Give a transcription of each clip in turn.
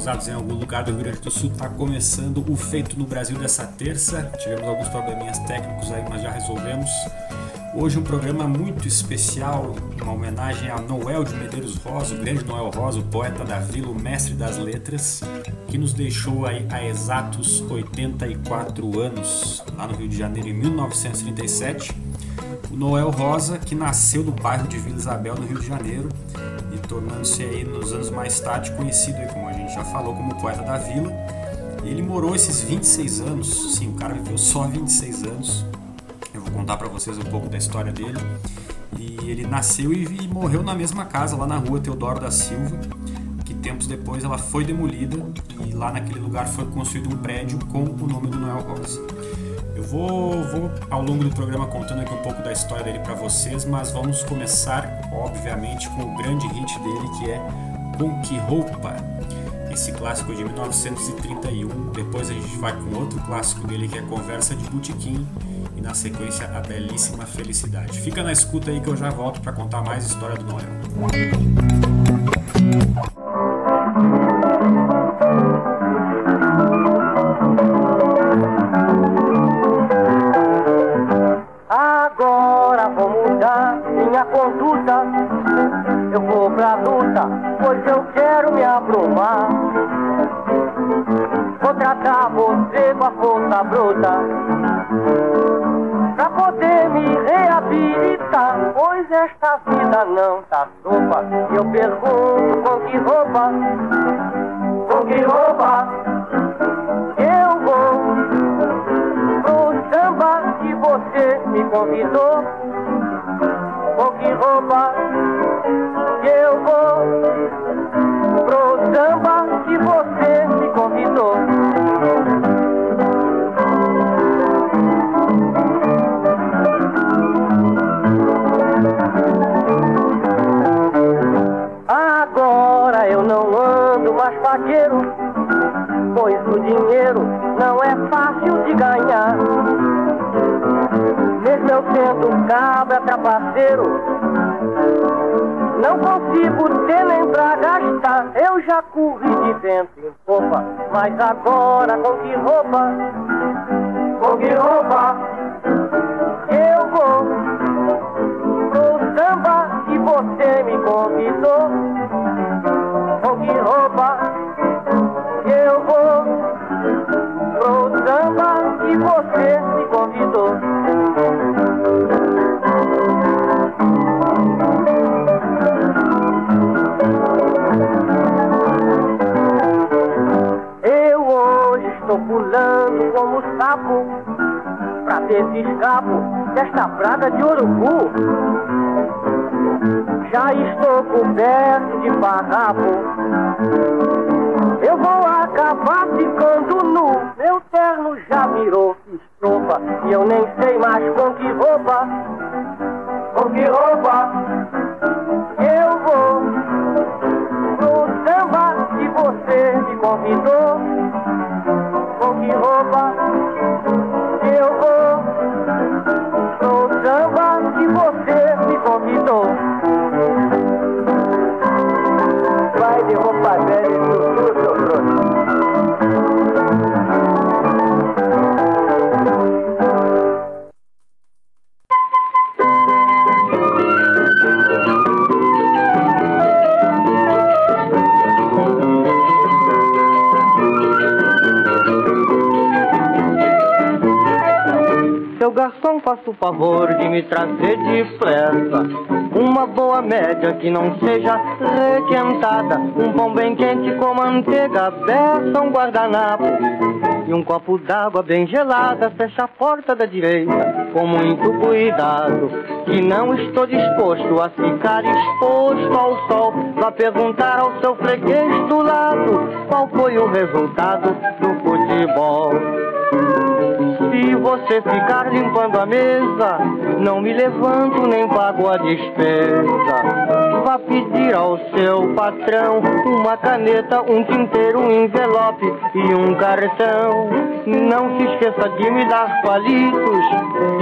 pousados em algum lugar do Rio Grande do Sul. Está começando o Feito no Brasil dessa terça. Tivemos alguns probleminhas técnicos aí, mas já resolvemos. Hoje um programa muito especial, uma homenagem a Noel de Medeiros Rosa, o grande Noel Rosa, o poeta da vila, o mestre das letras, que nos deixou aí há exatos 84 anos, lá no Rio de Janeiro, em 1937. O Noel Rosa, que nasceu no bairro de Vila Isabel, no Rio de Janeiro, e tornando-se aí nos anos mais tarde conhecido como já falou, como poeta da vila. Ele morou esses 26 anos, sim, o cara viveu só 26 anos, eu vou contar para vocês um pouco da história dele. E ele nasceu e, morreu na mesma casa, lá na rua Teodoro da Silva, que tempos depois ela foi demolida e lá naquele lugar foi construído um prédio com o nome do Noel Rosa. Eu vou, vou ao longo do programa contando aqui um pouco da história dele para vocês, mas vamos começar, obviamente, com o grande hit dele que é Com Que Roupa, esse clássico de 1931. Depois a gente vai com outro clássico dele que é Conversa de Botequim e na sequência a belíssima Felicidade. Fica na escuta aí que eu já volto para contar mais história do Noel. Agora vou mudar minha conduta. Eu vou pra luta, pois eu quero me abrumar. Vou tratar você com a força bruta pra poder me reabilitar. Pois esta vida não tá sopa. Eu pergunto com que roupa, com que roupa eu vou pro samba que você me convidou. Com que roupa eu vou pro samba que você me convidou. Agora eu não ando mais paqueiro, pois o dinheiro não é fácil de ganhar. Mesmo eu sendo cabra trapaceiro, não consigo ter nem pra gastar. Eu já corri de vento em popa, mas agora com que roupa? Com que roupa? Eu vou pro samba que você me convidou. Com que roupa? Pra ver se escapo desta praga de urubu. Já estou coberto de farrapo. Eu vou acabar ficando nu. Meu terno já virou estropa e eu nem sei mais com que roupa. Com que roupa que não seja requentada Um pão bem quente com manteiga aberta, um guardanapo. E um copo d'água bem gelada Fecha a porta da direita. Com muito cuidado Que não estou disposto a ficar exposto ao sol. Vá perguntar ao seu freguês do lado Qual foi o resultado do futebol se você ficar limpando a mesa, não me levanto nem pago a despesa. Vá pedir ao seu patrão uma caneta, um tinteiro, um envelope e um cartão. Não se esqueça de me dar palitos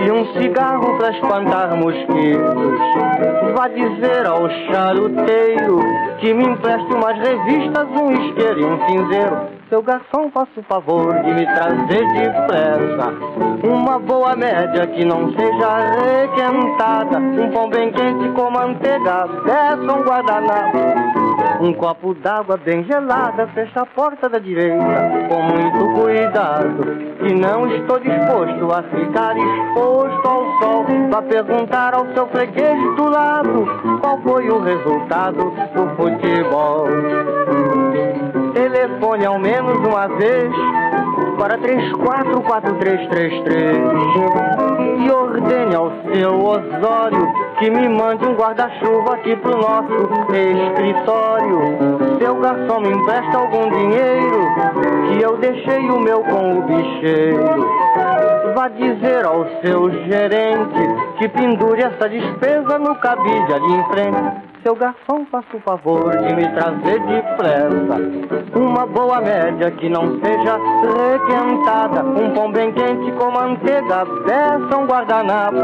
e um cigarro para espantar mosquitos. Vá dizer ao charuteiro que me empreste umas revistas, um isqueiro e um cinzeiro seu garçom, faça o favor de me trazer depressa Uma boa média que não seja requentada Um pão bem quente com manteiga, peça um guardanapo um copo d'água bem gelada, fecha a porta da direita com muito cuidado. E não estou disposto a ficar exposto ao sol. Vá perguntar ao seu freguês do lado qual foi o resultado do futebol telefone ao menos uma vez para 344333 e ordene ao seu Osório que me mande um guarda-chuva aqui pro nosso escritório. Seu garçom me empresta algum dinheiro que eu deixei o meu com o bicheiro. Vá dizer ao seu gerente que pendure essa despesa no cabide ali em frente seu garçom, faça o favor de me trazer depressa Uma boa média que não seja requentada. Um pão bem quente com manteiga, peça um guardanapo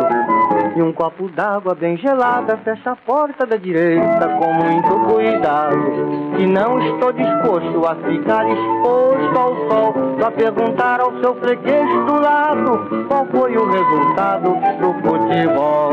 E um copo d'água bem gelada. Fecha a porta da direita com muito cuidado E não estou disposto a ficar exposto ao sol. Só perguntar ao seu freguês do lado Qual foi o resultado do futebol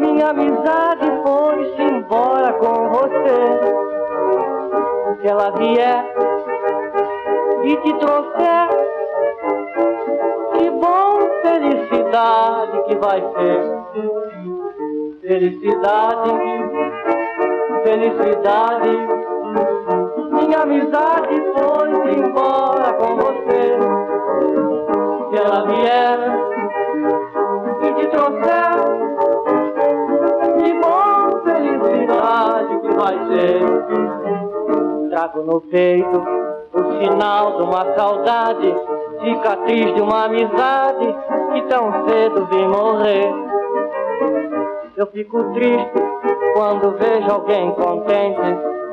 minha amizade foi-se embora com você. Se ela vier e te trouxer, que bom felicidade que vai ser. Felicidade, felicidade, minha amizade foi-se embora com você. Se ela vier Trago no peito o sinal de uma saudade, cicatriz de uma amizade que tão cedo vi morrer. Eu fico triste quando vejo alguém contente,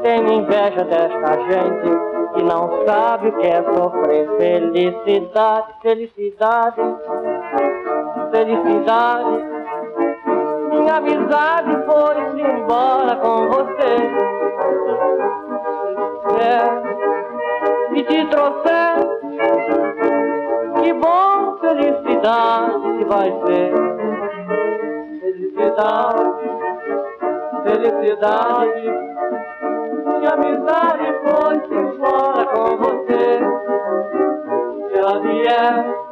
tenho inveja desta gente que não sabe o que é sofrer. Felicidade, felicidade, felicidade minha amizade foi-se embora com você. É, e te trouxer, que bom felicidade vai ser. Felicidade, felicidade, minha amizade foi-se embora com você. Se ela vier,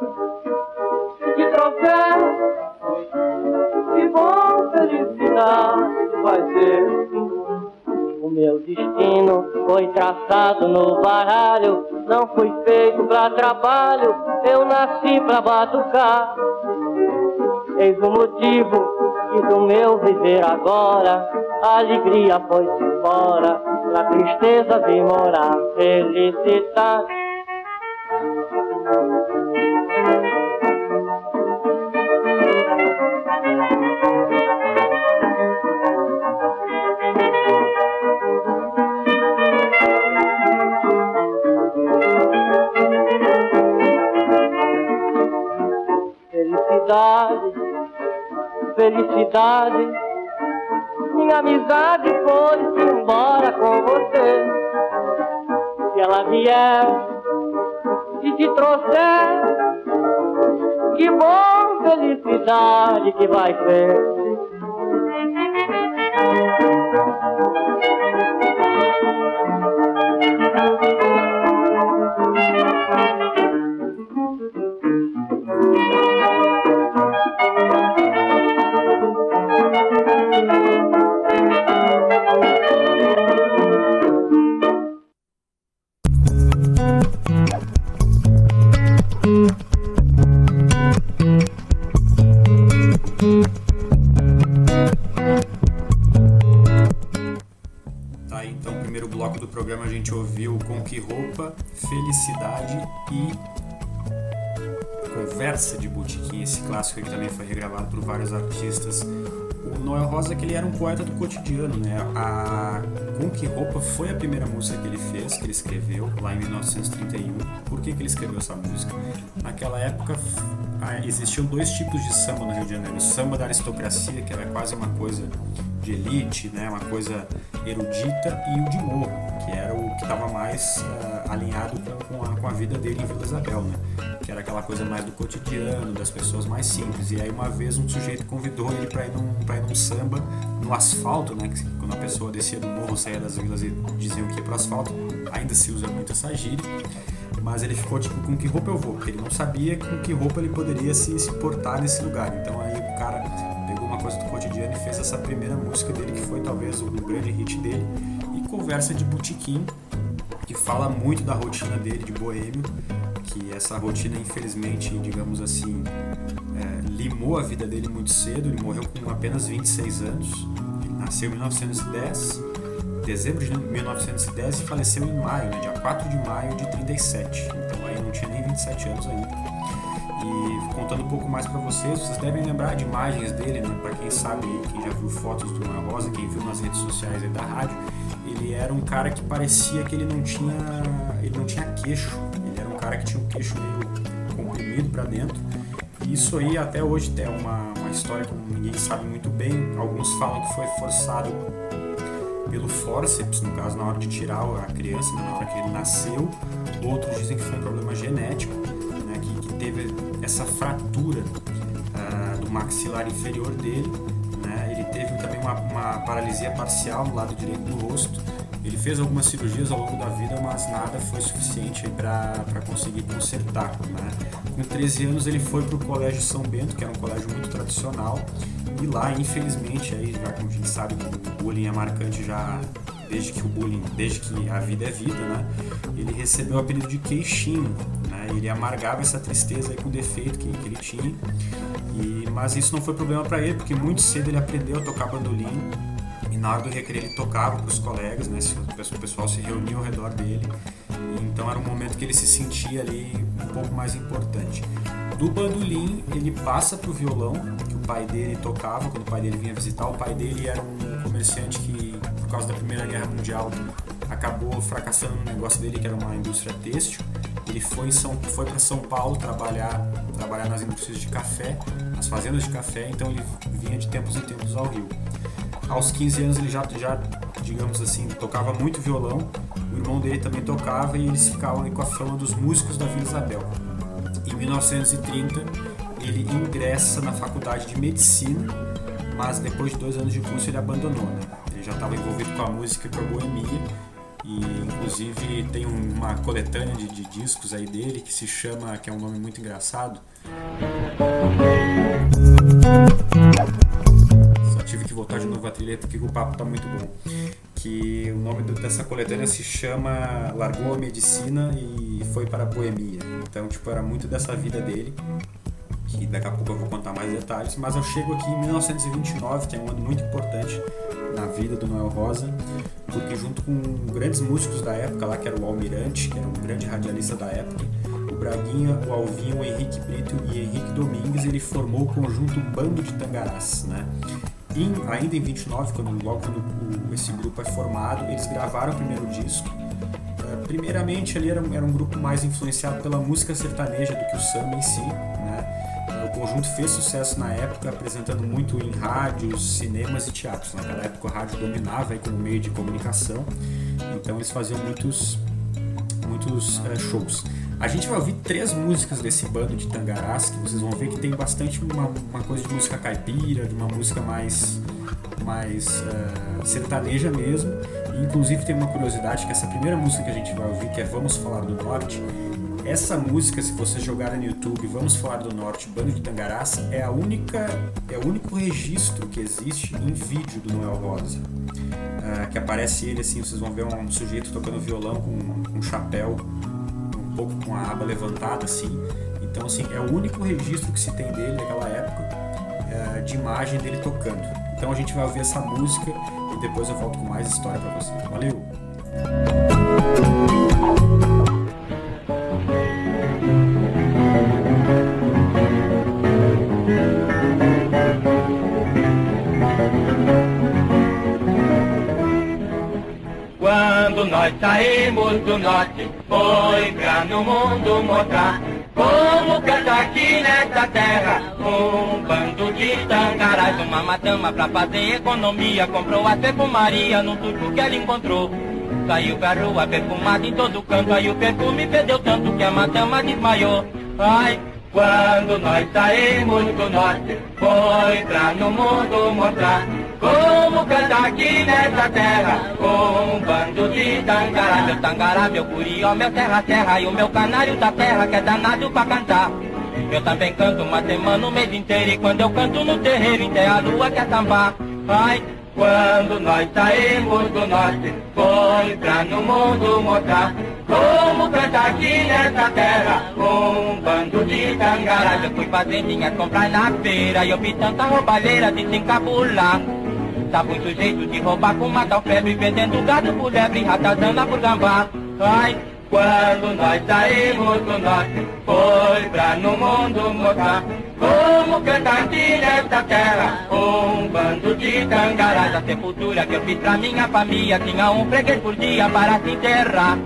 traçado no baralho, não fui feito pra trabalho, eu nasci pra batucar. Eis o motivo que do meu viver agora, a alegria foi-se embora, a tristeza vim morar, felicidade. Minha amizade foi-se embora com você. Se ela vier e te trouxer, que bom felicidade que vai ser. Que também foi regravado por vários artistas. O Noel Rosa que ele era um poeta do cotidiano, né? A Com Que Roupa foi a primeira música que ele fez, que ele escreveu lá em 1931. Por que, que ele escreveu essa música? Naquela época existiam dois tipos de samba no Rio de Janeiro. O samba da aristocracia, que era quase uma coisa de elite, né? uma coisa erudita, e o de morro, que era o que estava mais uh, alinhado com, a, com a vida dele em Vila Isabel, né? que era aquela coisa mais do cotidiano, das pessoas mais simples. E aí uma vez um sujeito convidou ele para ir, num, ir num samba no asfalto, né? Que, quando a pessoa descia do morro, saía das vilas e diziam que ia para o asfalto, ainda se usa muito essa gíria mas ele ficou tipo, com que roupa eu vou? Porque ele não sabia com que roupa ele poderia se, se portar nesse lugar. Então aí o cara pegou uma coisa do cotidiano e fez essa primeira música dele, que foi talvez o, grande hit dele, e Conversa de Botequim, que fala muito da rotina dele de boêmio, que essa rotina, infelizmente, digamos assim, é, limou a vida dele muito cedo. Ele morreu com apenas 26 anos. Ele nasceu em 1910 dezembro de 1910 e faleceu em maio, né, dia 4 de maio de 37. Então aí não tinha nem 27 anos ainda. Contando um pouco mais para vocês, vocês devem lembrar de imagens dele, né? Para quem sabe, quem já viu fotos do Ana Rosa, quem viu nas redes sociais da rádio, ele era um cara que parecia que ele não tinha, ele não tinha queixo. Ele era um cara que tinha um queixo meio comprimido para dentro. E isso aí até hoje é uma, uma história que ninguém sabe muito bem. Alguns falam que foi forçado pelo fórceps, no caso, na hora de tirar a criança, na hora que ele nasceu. Outros dizem que foi um problema genético, né, teve essa fratura uh, do maxilar inferior dele. Né, ele teve também uma, uma paralisia parcial no lado direito do rosto. Ele fez algumas cirurgias ao longo da vida, mas nada foi suficiente para conseguir consertar. Né? Com 13 anos ele foi para o Colégio São Bento, que era um colégio muito tradicional, e lá, infelizmente, aí, já como a gente sabe o bullying é marcante já desde que o bullying, desde que a vida é vida, né? Ele recebeu o apelido de queixinho, né? Ele amargava essa tristeza aí com o defeito que, que ele tinha. E, mas isso não foi problema para ele, porque muito cedo ele aprendeu a tocar bandolim e na hora do recreio ele tocava para os colegas, né? O pessoal se reunia ao redor dele. Então era um momento que ele se sentia ali um pouco mais importante. Do bandolim ele passa para o violão, que o pai dele tocava quando o pai dele vinha visitar. O pai dele era um comerciante que, causa da Primeira Guerra Mundial, acabou fracassando no negócio dele, que era uma indústria têxtil. Ele foi, foi para São Paulo trabalhar, trabalhar nas indústrias de café, nas fazendas de café, então ele vinha de tempos em tempos ao Rio. Aos 15 anos ele já, já digamos assim, tocava muito violão, o irmão dele também tocava e eles ficavam com a fama dos músicos da Vila Isabel. Em 1930, ele ingressa na faculdade de medicina, mas depois de dois anos de curso ele abandonou. Né? Já estava envolvido com a música com a boemia, e inclusive tem uma coletânea de, de, discos aí dele que se chama, que é um nome muito engraçado. Só tive que voltar de novo a trilha porque o papo tá muito bom que o nome dessa coletânea se chama Largou a Medicina e foi para a Boemia. Então, tipo, era muito dessa vida dele, que daqui a pouco eu vou contar mais detalhes, mas eu chego aqui em 1929, que é um ano muito importante na vida do Noel Rosa, porque junto com grandes músicos da época lá, que era o Almirante, que era um grande radialista da época, o Braguinha, o Alvinho, o Henrique Brito e Henrique Domingues, ele formou o conjunto Bando de Tangarás, né? em, ainda em 29, quando, logo quando esse grupo é formado, eles gravaram o primeiro disco. Uh, primeiramente, ali era, era, um grupo mais influenciado pela música sertaneja do que o samba em si. Né? O conjunto fez sucesso na época, apresentando muito em rádios, cinemas e teatros. Naquela época, o rádio dominava aí como meio de comunicação, então eles faziam muitos, muitos uh, shows. A gente vai ouvir três músicas desse bando de tangarás, que vocês vão ver que tem bastante uma, uma coisa de música caipira, de uma música mais, mais uh, sertaneja mesmo. E, inclusive tem uma curiosidade que essa primeira música que a gente vai ouvir, que é Vamos Falar do Norte, essa música, se você jogar no YouTube, Vamos Falar do Norte, Bando de Tangarás, é a única, é o único registro que existe em vídeo do Noel Rosa. Uh, que aparece ele assim, vocês vão ver um, um sujeito tocando violão com um chapéu, um pouco com a aba levantada assim. Então assim, é o único registro que se tem dele naquela época uh, de imagem dele tocando. Então a gente vai ouvir essa música e depois eu volto com mais história para vocês. Valeu! Nós saímos do norte, foi pra no mundo mostrar como canta aqui nessa terra um bando de tangarás. Uma madama pra fazer economia comprou a perfumaria no turco que ela encontrou. Saiu pra rua perfumada em todo canto, aí o perfume perdeu tanto que a madama desmaiou. Ai, quando nós saímos do norte, foi pra no mundo mostrar como cantar aqui nessa terra com um bando de tangará. Meu tangará, meu curió, meu terra-terra e o meu canário da terra que é danado pra cantar. Eu também canto uma semana o mês inteiro e quando eu canto no terreiro, até a lua quer sambar. Ai, quando nós saímos do norte, foi pra no mundo mostrar como cantar aqui nessa terra com um bando de tangarás. Eu fui fazendinha comprar na feira e eu vi tanta roubalheira de se encabular. Tá muito jeito de roubar com matar o febre, vendendo gado por lebre, ratazana por gambá. Ai, quando nós saímos do norte, foi pra no mundo mostrar como cantar nesta terra um bando de tangarás. A sepultura que eu fiz pra minha família tinha um freguês por dia para se enterrar.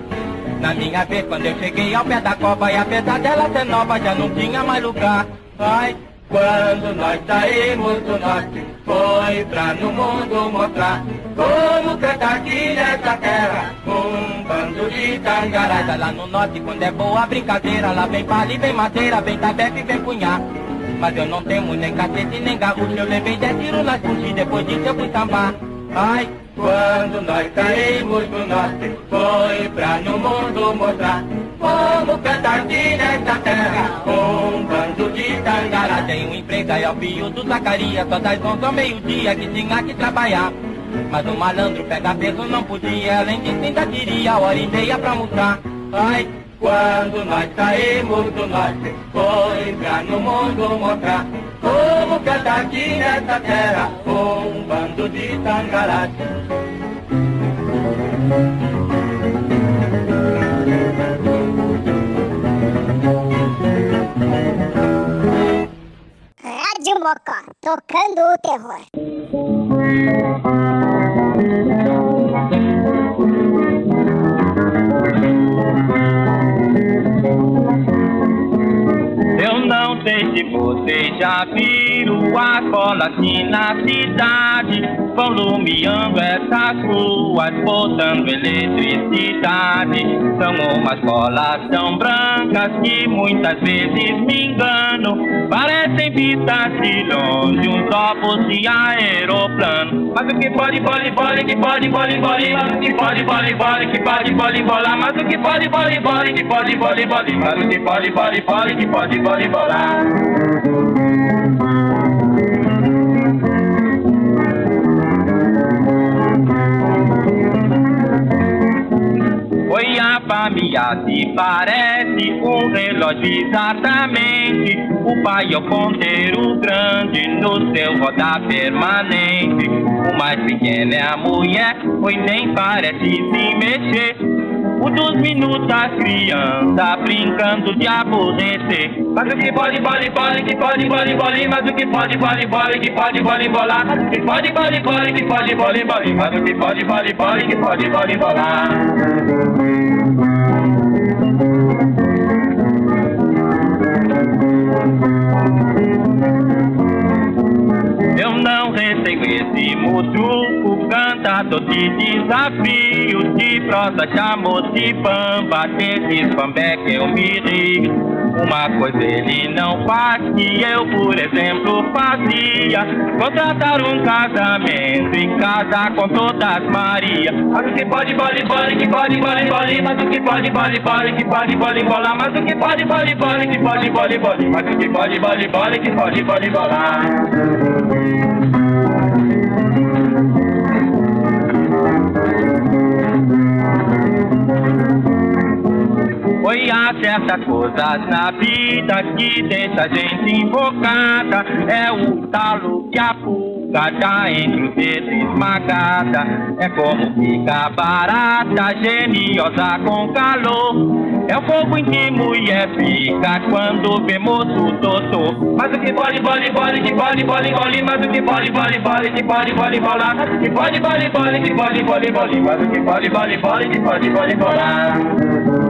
Na minha vez, quando eu cheguei ao pé da copa e apesar dela ser nova, já não tinha mais lugar. Ai, quando nós saímos do norte, foi pra no mundo mostrar como cantar aqui nessa terra um bando de tangarás. Lá no norte, quando é boa brincadeira, lá vem palha e vem madeira, vem e vem punhar. Mas eu não temo nem cacete nem gaúcho, eu levei dez tiros nas puxas depois disso eu fui sambar. Ai, quando nós saímos do norte, foi pra no mundo mostrar como cantar aqui nesta terra um bando de tangará. Tem um emprego aí ao fio do Zacarias, só das onze ao meio-dia que tinha que trabalhar. Mas o malandro pega peso não podia, além disso ainda queria hora e meia pra almoçar. Ai, quando nós saímos do norte, foi pra no mundo mostrar como cantar aqui nessa terra um bando de tangarás. Rádio Mocó, tocando o terror. Aqui na cidade Vão lumiando essas ruas, botando eletricidade São umas bolas tão brancas que muitas vezes me engano Parecem vistas de longe, uns ovos de aeroplano Mas o que pode, pode, pode, que pode, pode, pode Mas o que pode, pode, pode, que pode, pode, bolar Mas o que pode, pode, pode, que pode, pode, pode Mas o que pode, pode, pode, que pode, pode bolar. Família se parece um relógio exatamente. O pai é o ponteiro grande no seu rodar permanente. O mais pequeno é a mulher, pois nem parece se mexer. O dos minutos a criança brincando de aborrecer. Mas o que pode, pode, pode, que pode, pode, pode, mas o que pode, pode, pode, que pode, pode, bolar. Mas o que pode, pode, pode, que pode, pode, pode, mas o que pode, pode, pode, que pode, pode, bolar. Eu não recebi alegríssimo truco, cantador de desafio, de prosa, chamou de pamba, desses pambé que eu me ri. Uma coisa ele não faz que eu, por exemplo, fazia Contratar um casamento em casa com todas Maria Mas o que pode, pode, pode, que pode, pode, pode Mas o que pode, pode, pode, que pode, pode bolar Mas o que pode, pode, pode, que pode, pode, pode Mas o que pode, pode, pode, que pode, pode bolar Oi, há certas coisas na vida que deixa a gente invocada. É o talo que a pulga já entre os dedos esmagada. É como fica barata, geniosa com calor. É o fogo em que mulher fica quando vê moço doutor. Mas o que pode, pode, pode, que pode, pode, pode, mas o que pode, pode, pode, que pode, pode, bolar. Que pode, pode, pode, que pode, pode, pode, mas o que pode, pode, pode, que pode, pode, bolar.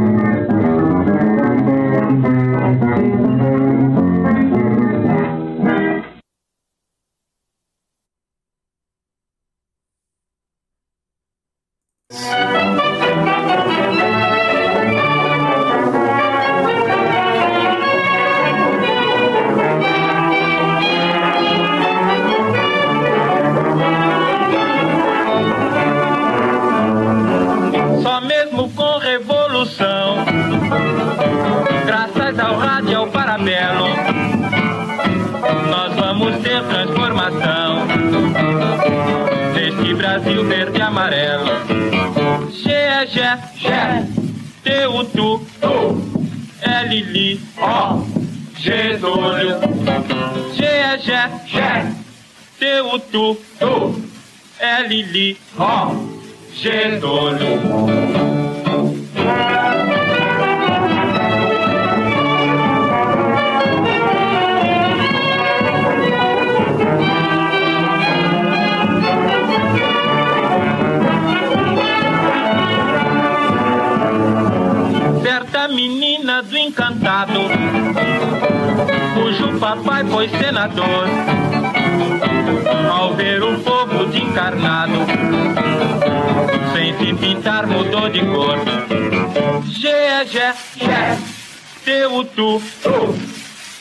T U Tu, Tu,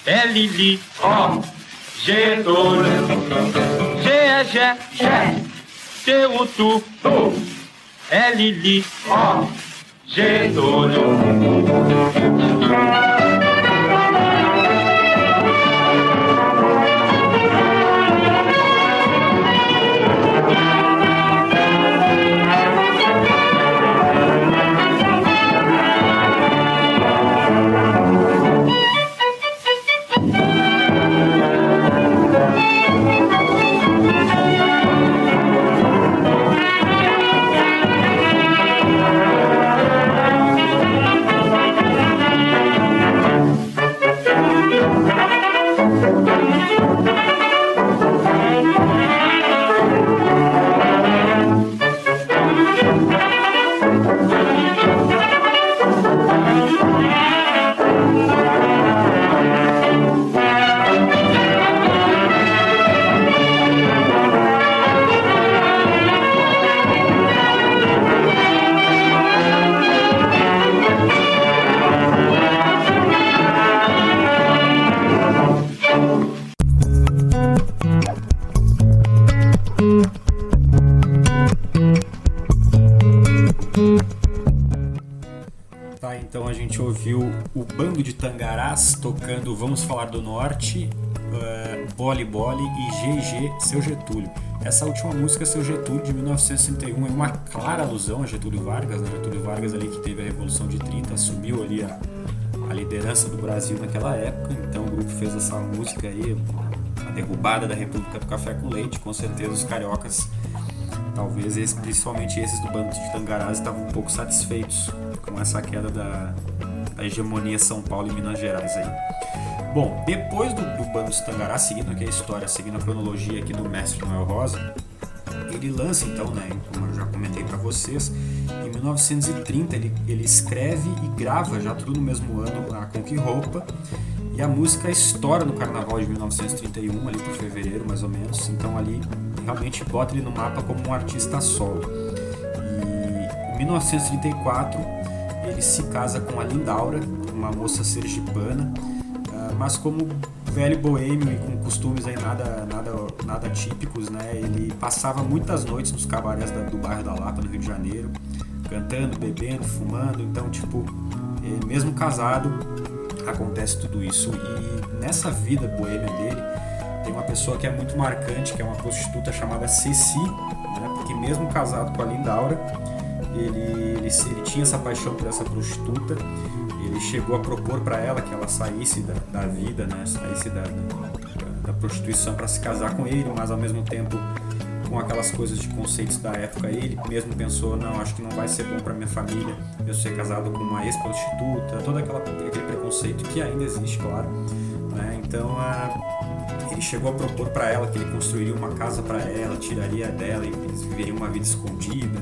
L Li, O, Getúlio. G é Gé, Gé, T U Tu, Tu, L Li, O, Getúlio. Ouviu o Bando de Tangarás tocando Vamos Falar do Norte, uh, Bole Bole e GG Seu Getúlio. Essa última música, Seu Getúlio, de 1961, é uma clara alusão a Getúlio Vargas, né? Getúlio Vargas ali que teve a Revolução de 30, assumiu ali a, a liderança do Brasil naquela época, então o grupo fez essa música aí, a derrubada da República do Café com Leite, com certeza os cariocas talvez esses, principalmente esses do bando de Tangarás estavam um pouco satisfeitos com essa queda da, da hegemonia São Paulo e Minas Gerais aí. Bom, depois do, do bando de Tangarás, seguindo aqui a história, seguindo a cronologia aqui do Mestre Noel Rosa, ele lança então, né, como eu já comentei para vocês, em 1930 ele, ele escreve e grava já tudo no mesmo ano a Com Que Roupa e a música estoura no carnaval de 1931, ali por fevereiro mais ou menos, então ali realmente bota ele no mapa como um artista solo. E em 1934 ele se casa com a Lindaura, uma moça sergipana, ah, mas como velho boêmio e com costumes aí nada, nada, nada típicos, né? Ele passava muitas noites nos cabarés do bairro da Lapa, no Rio de Janeiro, cantando, bebendo, fumando, então, tipo, eh, mesmo casado, acontece tudo isso. E nessa vida boêmia dele, tem uma pessoa que é muito marcante, que é uma prostituta chamada Ceci, né? Porque mesmo casado com a Lindaura, ele, ele, ele tinha essa paixão por essa prostituta ele chegou a propor para ela que ela saísse da, da vida, né? saísse da, da, da prostituição para se casar com ele, mas ao mesmo tempo com aquelas coisas de conceitos da época, ele mesmo pensou, não, acho que não vai ser bom para minha família eu ser casado com uma ex-prostituta, todo aquela, aquele preconceito que ainda existe, claro. Né? Então, ele chegou a propor para ela que ele construiria uma casa para ela, tiraria dela e eles viveriam uma vida escondida,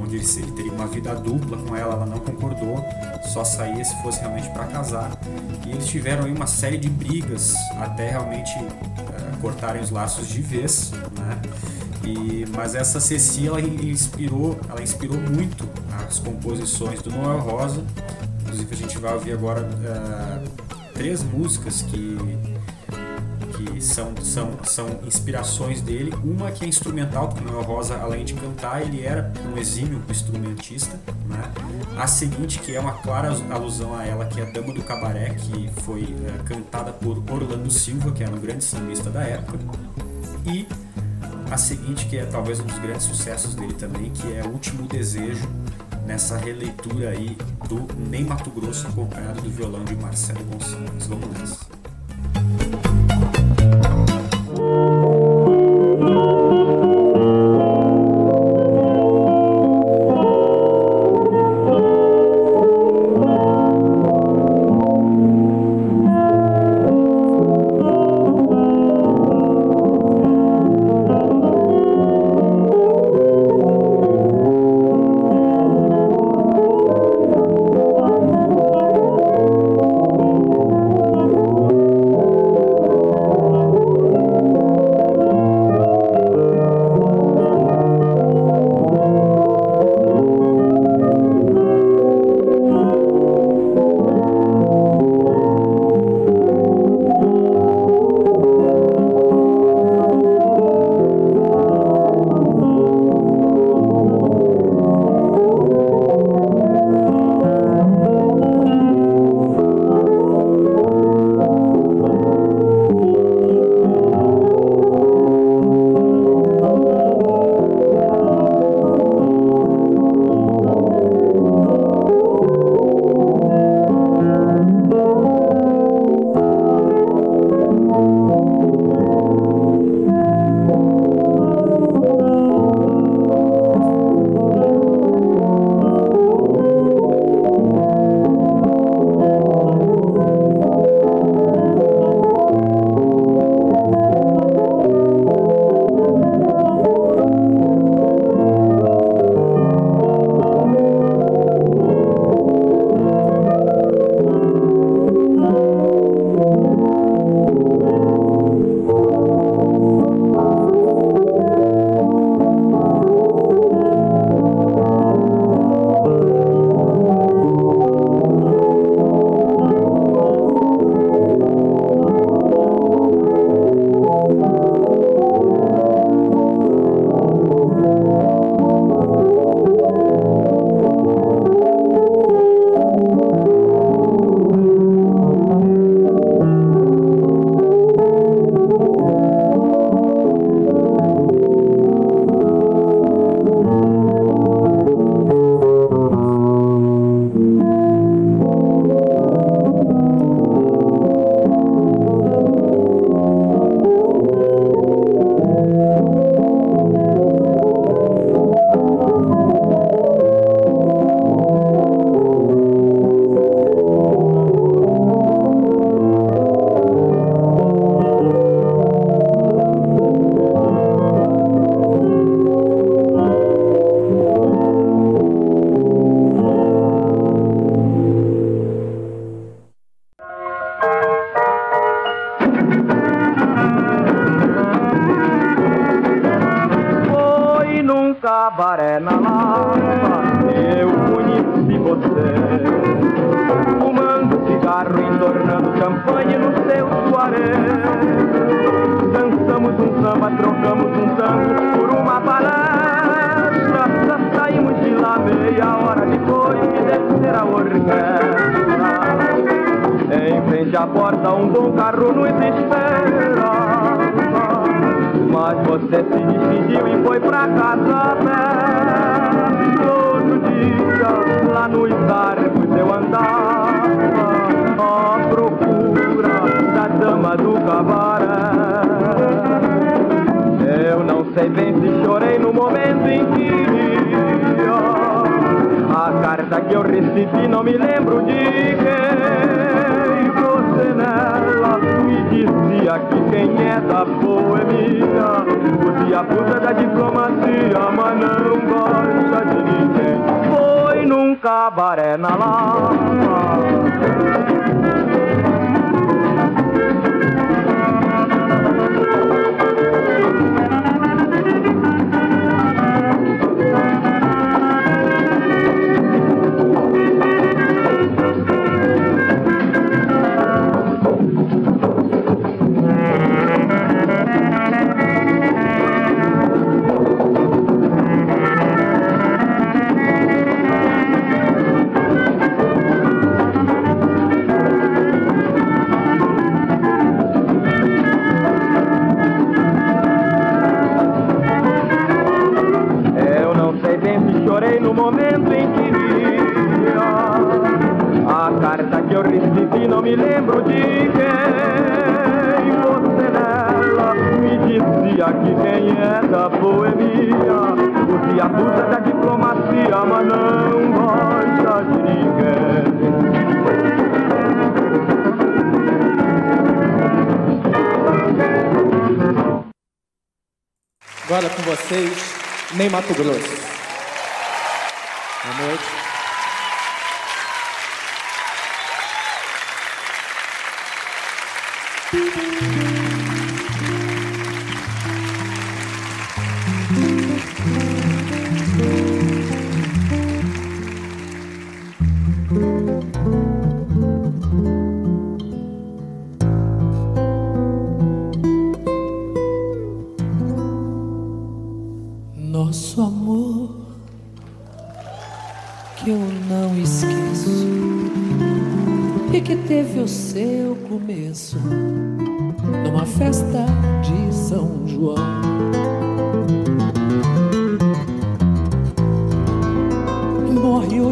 onde ele, ele teria uma vida dupla com ela, ela não concordou, só saía se fosse realmente para casar. E eles tiveram aí uma série de brigas até realmente uh, cortarem os laços de vez, né? E, mas essa Ceci ela inspirou, ela inspirou muito as composições do Noel Rosa. Inclusive a gente vai ouvir agora uh, três músicas que são, são, são inspirações dele. Uma que é instrumental, porque Noel Rosa, além de cantar, ele era um exímio instrumentista. Né? A seguinte, que é uma clara alusão a ela, que é a Dama do Cabaré, que foi é, cantada por Orlando Silva, que era um grande sambista da época. E a seguinte, que é talvez um dos grandes sucessos dele também, que é O Último Desejo, nessa releitura aí do Nem Mato Grosso, acompanhado do violão de Marcelo Gonçalves. Vamos nessa.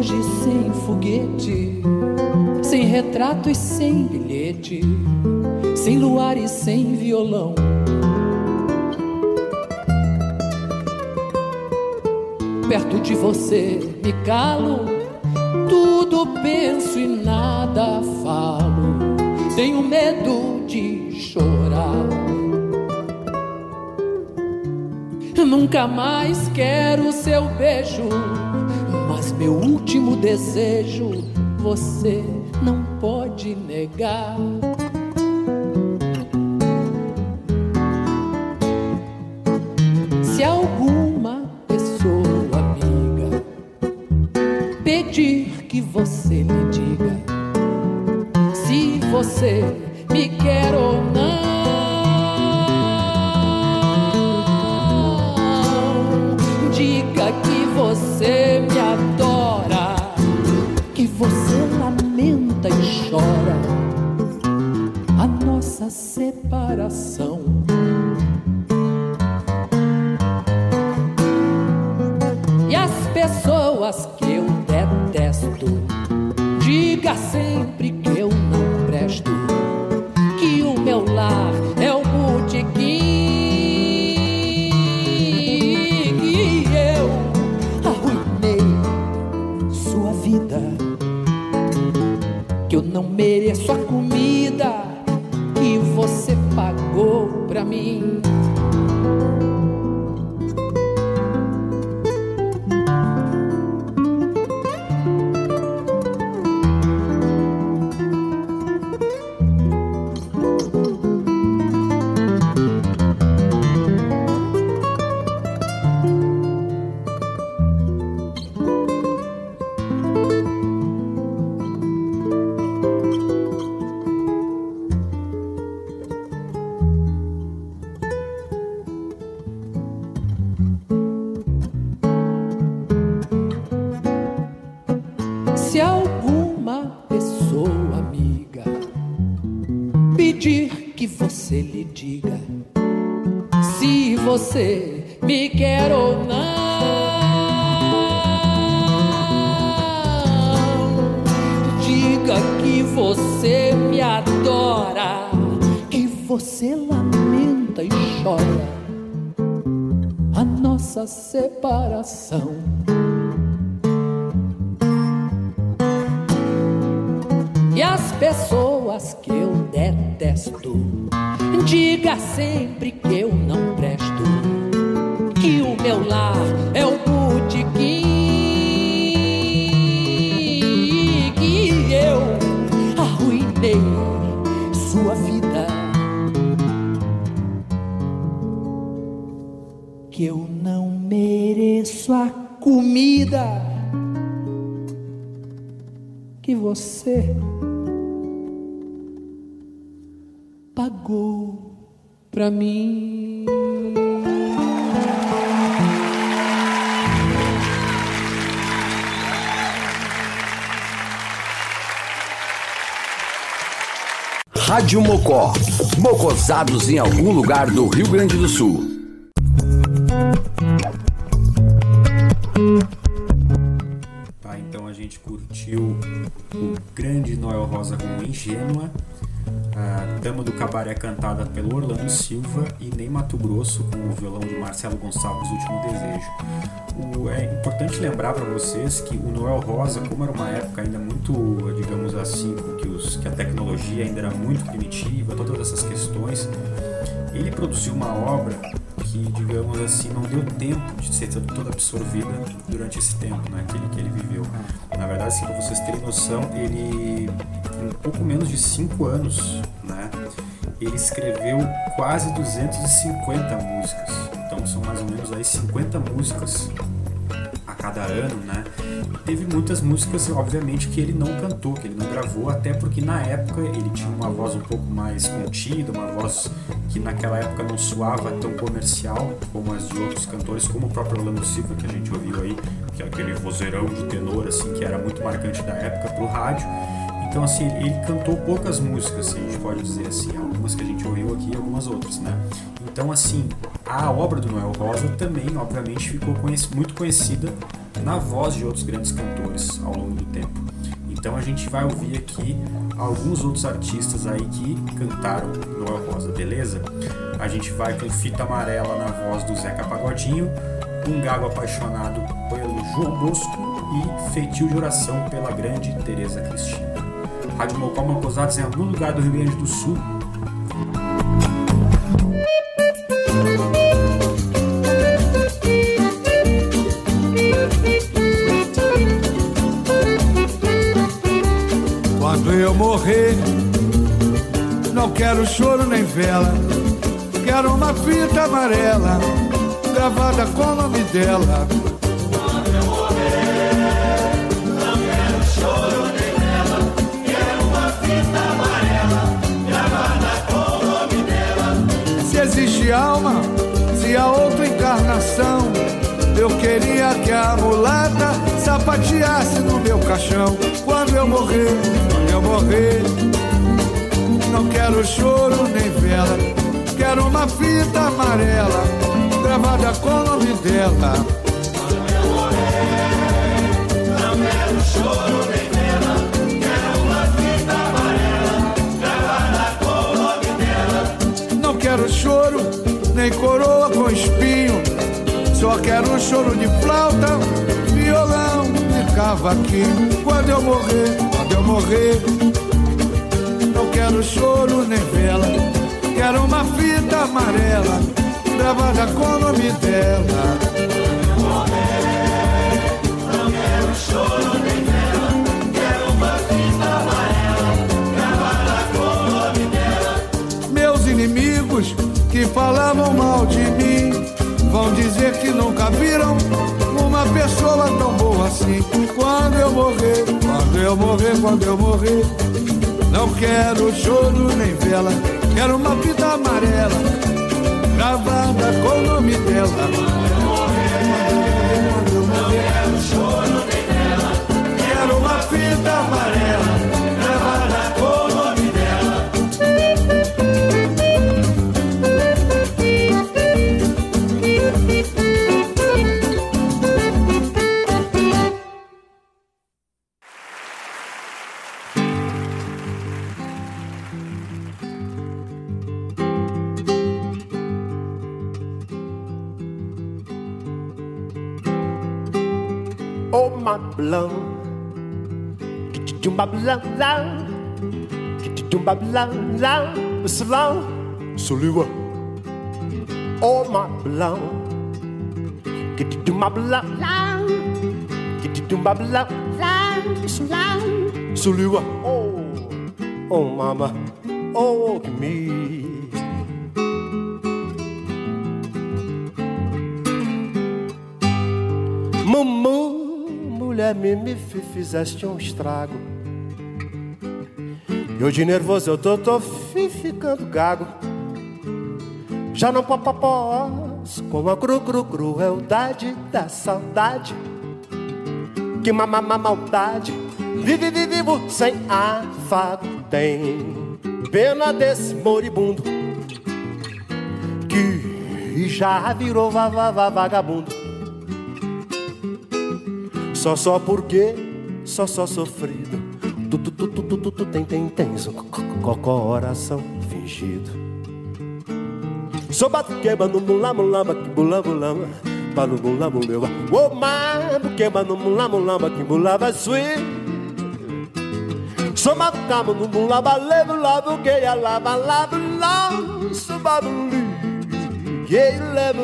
longe sem foguete, sem retrato e sem bilhete, sem luar e sem violão. Perto de você me calo, tudo penso e nada falo. Tenho medo de chorar. Nunca mais quero seu beijo meu último desejo você não pode negar. Você Rádio Mocó. Mocosados em algum lugar do Rio Grande do Sul. Tá, então a gente curtiu o grande Noel Rosa com Ingênua, Dama do Cabaré cantada pelo Orlando Silva e Ney Mato Grosso com o violão de Marcelo Gonçalves, Último Desejo. O- é importante lembrar para vocês que o Noel Rosa, como era uma época ainda muito, digamos assim, que, os, que a tecnologia ainda era muito primitiva, todas essas questões, ele produziu uma obra que, digamos assim, não deu tempo de ser toda absorvida durante esse tempo né, que, ele, que ele viveu. Na verdade, assim, para vocês terem noção, ele, em pouco menos de cinco anos, né, ele escreveu quase 250 músicas. Então são mais ou menos aí 50 músicas a cada ano, né? Teve muitas músicas, obviamente, que ele não cantou, que ele não gravou, até porque na época ele tinha uma voz um pouco mais contida, uma voz que naquela época não soava tão comercial como as de outros cantores, como o próprio Orlando Silva, que a gente ouviu aí, que é aquele vozeirão de tenor, assim, que era muito marcante da época pro rádio. Então, assim, ele cantou poucas músicas, se a gente pode dizer assim, algumas que a gente ouviu aqui e algumas outras, né? Então, assim, a obra do Noel Rosa também, obviamente, ficou muito conhecida na voz de outros grandes cantores ao longo do tempo. Então, a gente vai ouvir aqui alguns outros artistas aí que cantaram Noel Rosa, beleza? A gente vai com Fita Amarela na voz do Zeca Pagodinho, Um Gago Apaixonado pelo João Bosco e Feitio de Oração pela grande Tereza Cristina. Rádio Mocó Mocosados em algum lugar do Rio Grande do Sul. Quando eu morrer, não quero choro nem vela. Quero uma fita amarela, gravada com o nome dela. Alma, se há outra encarnação, eu queria que a mulata sapateasse no meu caixão. Quando eu morrer, quando eu morrer, não quero choro nem vela. Quero uma fita amarela, gravada com o nome dela. Choro, nem coroa com espinho. Só quero um choro de flauta, violão e cavaquinho. Quando eu morrer, quando eu morrer, não quero choro nem vela. Quero uma fita amarela, gravada com o nome dela. Falavam mal de mim vão dizer que nunca viram uma pessoa tão boa assim. Quando eu morrer, quando eu morrer, quando eu morrer, não quero choro nem vela, quero uma fita amarela gravada com o nome dela. Blah. Salam. Soliwa. Oh my blonde. Jumba blah blah. Jumba blah blah. Salam. Soliwa. Oh. Oh mama. Oh me. Mamãe, mulher me, me fizeste um estrago. E hoje nervoso eu tô, tô fi, ficando gago. Já não posso com a cru, cru, crueldade da saudade. Que mamama maldade, vive, vive, vivo sem afago. Tem pena desse moribundo que já virou va, va, va, vagabundo. Só, só porque, só, só sofrido. Tu, tu, tu, tu, tu, tu, tu tem, tem, tens um coração fingido. Só bate queba no mula, que bula, bula, para no mula, o mar, queba no mula, que bula, vai. Só bate cama no mula, balevo, lavo, que ia lava, lava, lava, só babuli, que leva,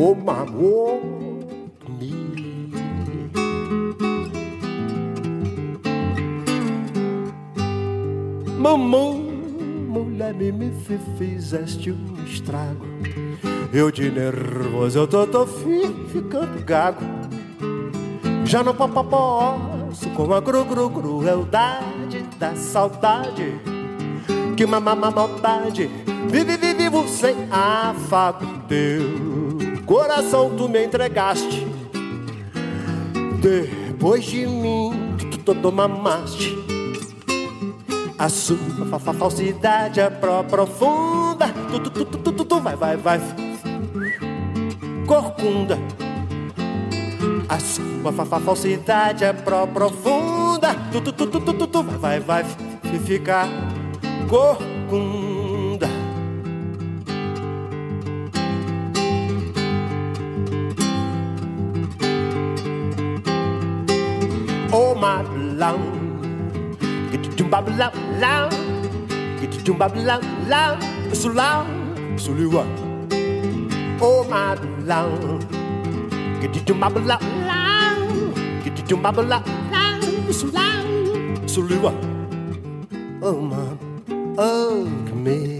Oh, my, oh, me. Mamãe, mulher, me, fizeste um estrago. Eu de nervoso, eu tô, tô fi, ficando gago. Já não posso com a cru, cru, crueldade da saudade. Que mamama maldade, vive, vive, vivo sem afago teu coração tu me entregaste. Depois de mim, tu todo mamaste. A sua fa falsidade é pró profunda. Tu, tu, tu, tu, tu, tu, vai, vai, vai. Corcunda. A sua fa falsidade é pró profunda. Tu, tu, tu, tu, tu, tu, tu, vai, vai, vai ficar corcunda. oh my long. Jumbab la la. Get your jumbab loud, la, It's so loud, so loud. Oh, my la, Get your jumbab loud, la, Get your jumbab loud, la, So loud, so loud. Oh, my, oh, come.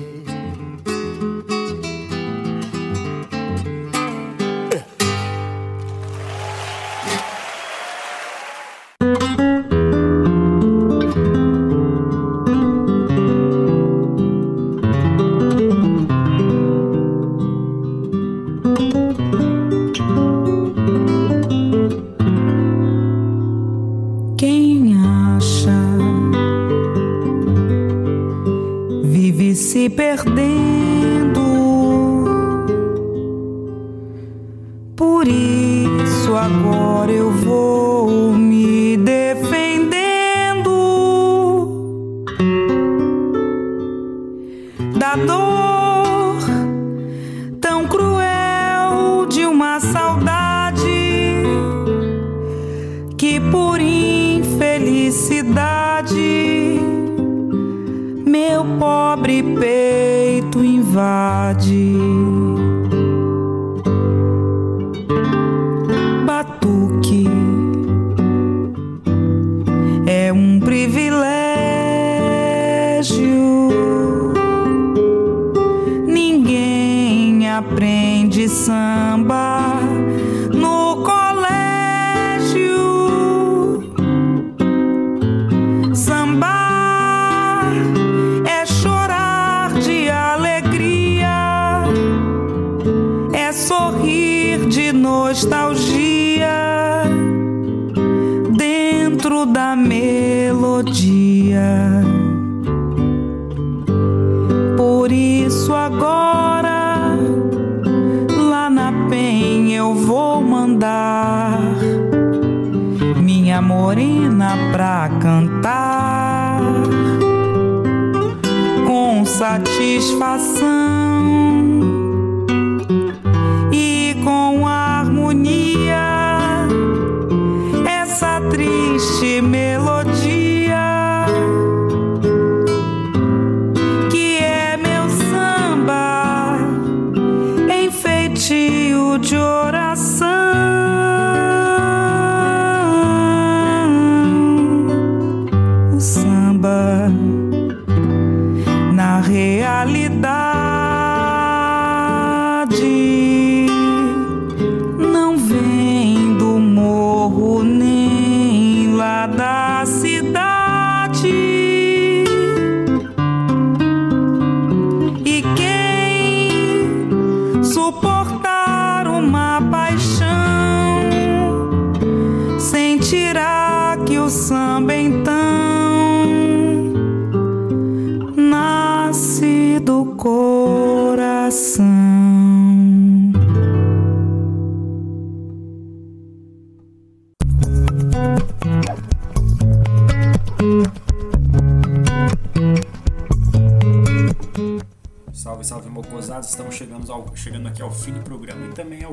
Satisfação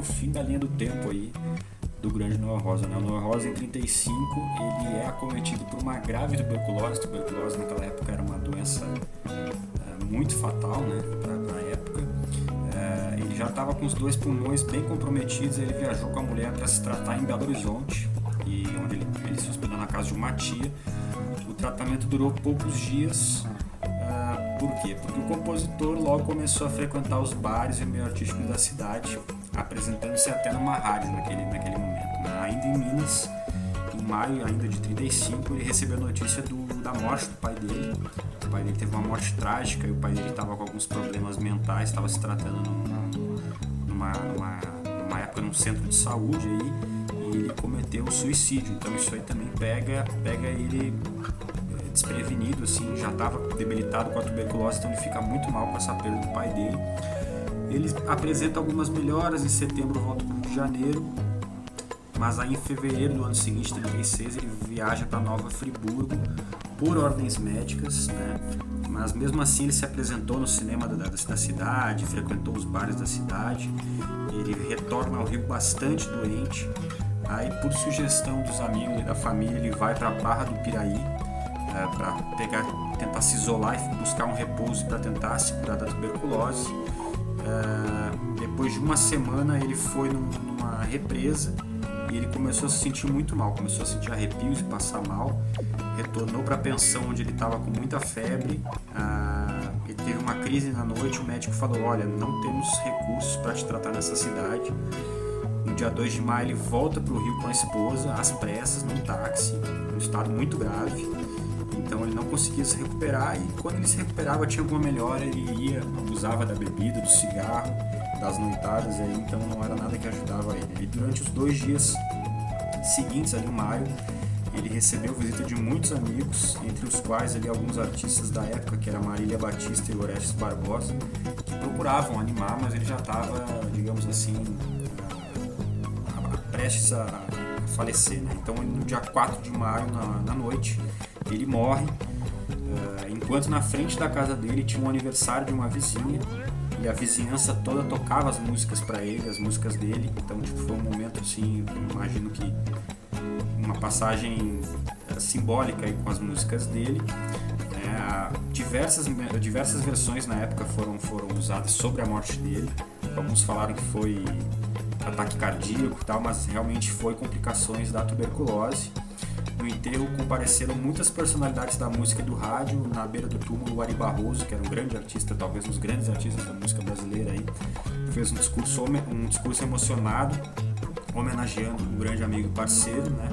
fim da linha do tempo aí do grande Noah Rosa. Né? O Noah Rosa, em 35, ele é acometido por uma grave tuberculose. Tuberculose naquela época era uma doença é, muito fatal né? para a época. É, ele já estava com os dois pulmões bem comprometidos. Ele viajou com a mulher para se tratar em Belo Horizonte, e onde ele, ele se hospedou na casa de uma tia. O tratamento durou poucos dias. Uh, por quê? Porque o compositor logo começou a frequentar os bares e o meio artístico da cidade, apresentando-se até numa rádio naquele, naquele momento. Né? Ainda em Minas, em maio ainda de 35, ele recebeu a notícia do, da morte do pai dele. O pai dele teve uma morte trágica e o pai dele estava com alguns problemas mentais, estava se tratando numa, numa, numa, época num centro de saúde aí, e ele cometeu suicídio. Então isso aí também pega, pega ele desprevenido, assim, já estava debilitado com a tuberculose, então ele fica muito mal com essa perda do pai dele. Ele apresenta algumas melhoras, em setembro volta para o Rio de Janeiro, mas aí em fevereiro do ano seguinte, 36, ele viaja para Nova Friburgo por ordens médicas, né? mas mesmo assim ele se apresentou no cinema da, da, da cidade, frequentou os bares da cidade, ele retorna ao Rio bastante doente, aí por sugestão dos amigos e da família ele vai para a Barra do Piraí, é, para tentar se isolar e buscar um repouso para tentar se curar da tuberculose. É, depois de uma semana ele foi num, numa represa e ele começou a se sentir muito mal, começou a sentir arrepios e passar mal. Retornou para a pensão onde ele estava com muita febre. É, ele teve uma crise na noite. O médico falou: Olha, não temos recursos para te tratar nessa cidade. No dia 2 de maio, ele volta para o Rio com a esposa, às pressas, num táxi, num estado muito grave. Então ele não conseguia se recuperar e quando ele se recuperava tinha alguma melhora, ele ia, abusava da bebida, do cigarro, das noitadas, aí, então não era nada que ajudava ele. E durante os dois dias seguintes, ali em maio, ele recebeu visita de muitos amigos, entre os quais ali alguns artistas da época, que era Marília Batista e Orestes Barbosa, que procuravam animar, mas ele já estava, digamos assim, prestes a falecer. Né? Então, no dia 4 de maio, na, na noite, ele morre. Uh, enquanto na frente da casa dele tinha um aniversário de uma vizinha e a vizinhança toda tocava as músicas para ele, as músicas dele. Então, tipo, foi um momento assim, imagino que uma passagem uh, simbólica aí com as músicas dele. Uh, diversas, diversas versões na época foram, foram usadas sobre a morte dele. Alguns falaram que foi ataque cardíaco e tal, mas realmente foi complicações da tuberculose. No enterro compareceram muitas personalidades da música e do rádio. Na beira do túmulo, o Ari Barroso, que era um grande artista, talvez um dos grandes artistas da música brasileira aí, fez um discurso, um discurso emocionado, homenageando um grande amigo e parceiro, né?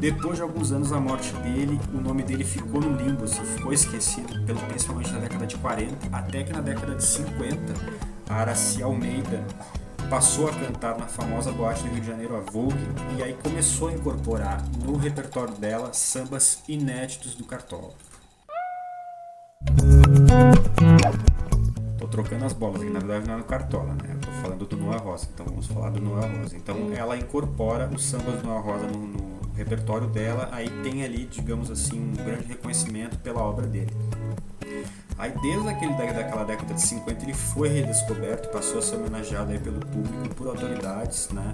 Depois de alguns anos da morte dele, o nome dele ficou no limbo, assim, ficou esquecido, pelo, principalmente na década de 40, até que na década de 50, a Araci Almeida passou a cantar na famosa boate do Rio de Janeiro, a Vogue, e aí começou a incorporar no repertório dela sambas inéditos do Cartola. Tô trocando as bolas, que na verdade não é no Cartola, né? Eu tô falando do Noah Rosa, então vamos falar do Noah Rosa. Então ela incorpora os sambas do Noah Rosa no, no repertório dela, aí tem ali, digamos assim, um grande reconhecimento pela obra dele. Aí desde aquele, daquela década de 50 ele foi redescoberto, passou a ser homenageado aí pelo público por autoridades, né?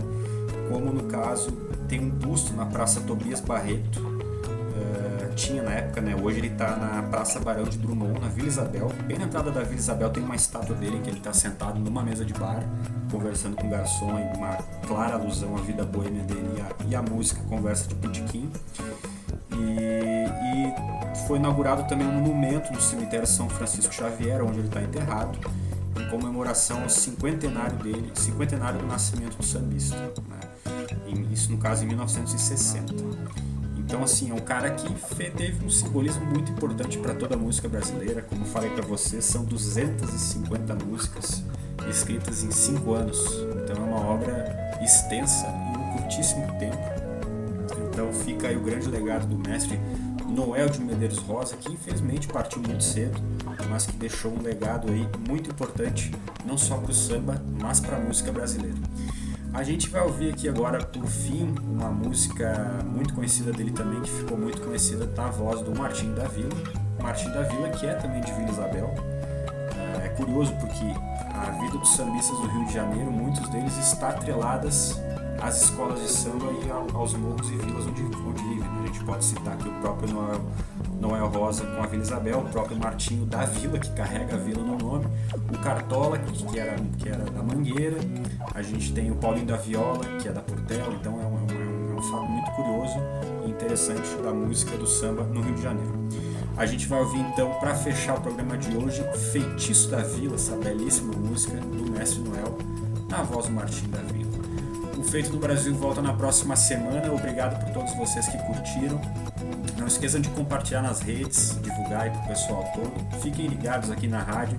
Como no caso tem um busto na Praça Tobias Barreto, uh, tinha na época, né? Hoje ele está na Praça Barão de Drummond, na Vila Isabel. Bem na entrada da Vila Isabel tem uma estátua dele que ele está sentado numa mesa de bar, conversando com o garçom, uma clara alusão à vida boêmia dele e a, e música Conversa de Pudiquim. E, e, foi inaugurado também um monumento no cemitério São Francisco Xavier, onde ele está enterrado, em comemoração ao cinquentenário dele, cinquentenário do nascimento do sambista. Né? Isso no caso em 1960. Então assim, é um cara que teve um simbolismo muito importante para toda a música brasileira. Como falei para você, são 250 músicas escritas em 5 anos. Então é uma obra extensa em um curtíssimo tempo Então fica aí o grande legado do mestre Noel de Medeiros Rosa, que infelizmente partiu muito cedo, mas que deixou um legado aí muito importante, não só para o samba, mas para a música brasileira. A gente vai ouvir aqui agora, por fim, uma música muito conhecida dele também, que ficou muito conhecida, tá? A voz do Martim da Vila. Martim da Vila, que é também de Vila Isabel. É curioso porque a vida dos sambistas do Rio de Janeiro, muitos deles está atreladas às escolas de samba e aos morros e vilas onde, onde vivem. Né? A gente pode citar aqui o próprio Noel, Noel Rosa com a Vila Isabel, o próprio Martinho da Vila, que carrega a vila no nome, o Cartola, que era, que era da Mangueira, a gente tem o Paulinho da Viola, que é da Portela, então é um, é um, é um fato muito curioso e interessante da música do samba no Rio de Janeiro. A gente vai ouvir então, para fechar o programa de hoje, Feitiço da Vila, essa belíssima música do Mestre Noel, na voz do Martim da Vila. O Feito do Brasil volta na próxima semana. Obrigado por todos vocês que curtiram. Não esqueçam de compartilhar nas redes, divulgar aí pro pessoal todo. Fiquem ligados aqui na rádio.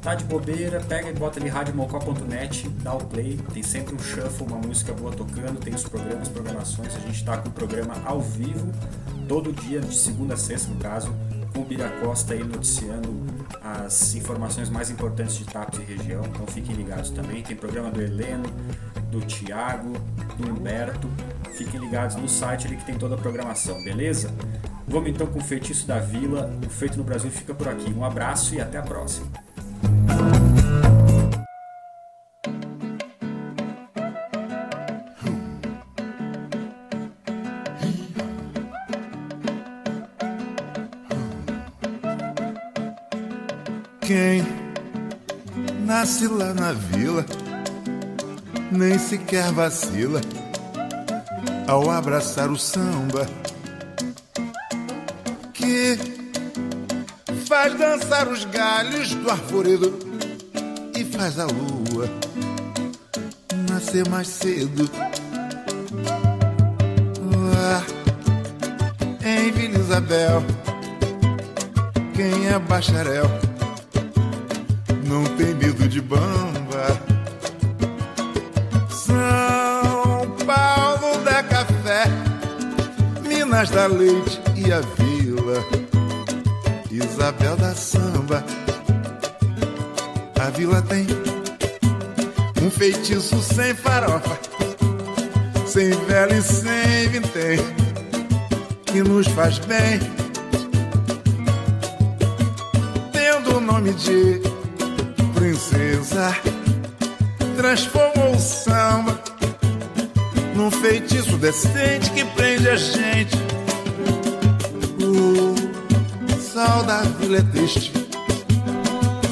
Tá de bobeira, pega e bota ali radiomocó.net, dá o play. Tem sempre um shuffle, uma música boa tocando, tem os programas, programações. A gente tá com o programa ao vivo, todo dia, de segunda a sexta no caso, com o Bira Costa aí noticiando as informações mais importantes de Tapos e região. Então fiquem ligados também. Tem programa do Heleno, do Tiago, do Humberto. Fiquem ligados no site ali que tem toda a programação, beleza? Vamos então com o Feitiço da Vila. O Feito no Brasil fica por aqui. Um abraço e até a próxima. Nasce lá na vila nem sequer vacila ao abraçar o samba que faz dançar os galhos do arvoredo e faz a lua nascer mais cedo. Lá em Vila Isabel, quem é bacharel tem medo de bamba. São Paulo da café, Minas da leite e a vila. Isabel da samba. A vila tem um feitiço sem farofa, sem vela e sem vintém, que nos faz bem. Tendo o nome de princesa, transformou o samba num feitiço decente que prende a gente. O sal da vila é triste,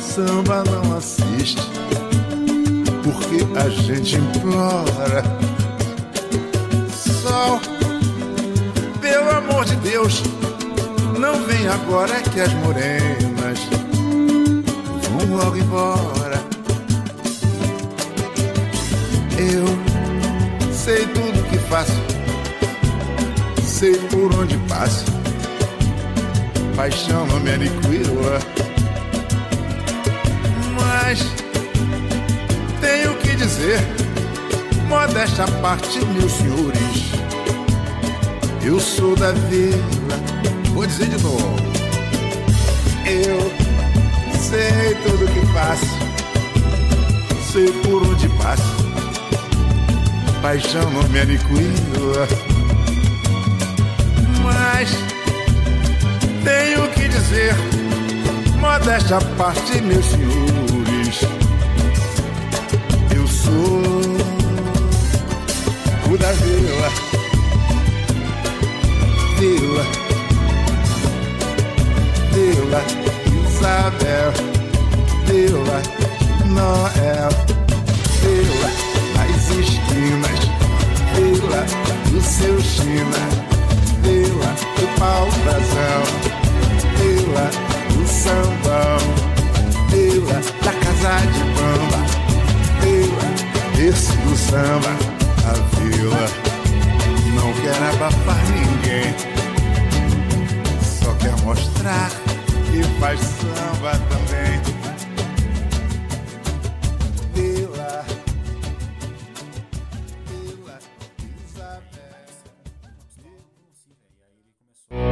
samba não assiste, porque a gente implora. Sol, pelo amor de Deus, não vem agora que as morenas vão logo embora. Eu sei tudo que faço, sei por onde passo. Paixão não me aniquila, mas tenho que dizer, modesta parte, meus senhores. Eu sou da vila, vou dizer de novo. Eu sei tudo que faço, sei por onde passo. Paixão não me aniquila, mas tenho que dizer, modéstia à parte, meus senhores. Eu sou o da vila, vila, vila. Isabel, Vila, Noel, Vila, Vila, do seu China, Vila, do pau-brasão, Vila, do sambão, Vila, da casa de bamba, Vila, esse do samba, a Vila, não quer abafar ninguém, só quer mostrar que faz samba também.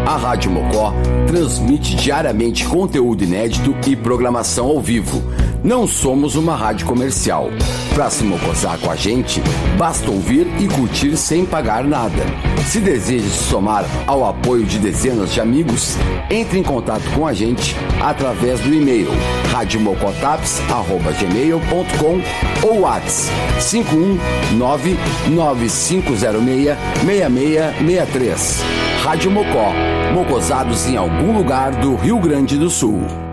A Rádio Mocó transmite diariamente conteúdo inédito e programação ao vivo. Não somos uma rádio comercial. Para se mocosar com a gente, basta ouvir e curtir sem pagar nada. Se deseja se somar ao apoio de dezenas de amigos, entre em contato com a gente através do e-mail radiomocotaps.gmail.com ou WhatsApp 51995066663. Rádio Mocó, mocosados em algum lugar do Rio Grande do Sul.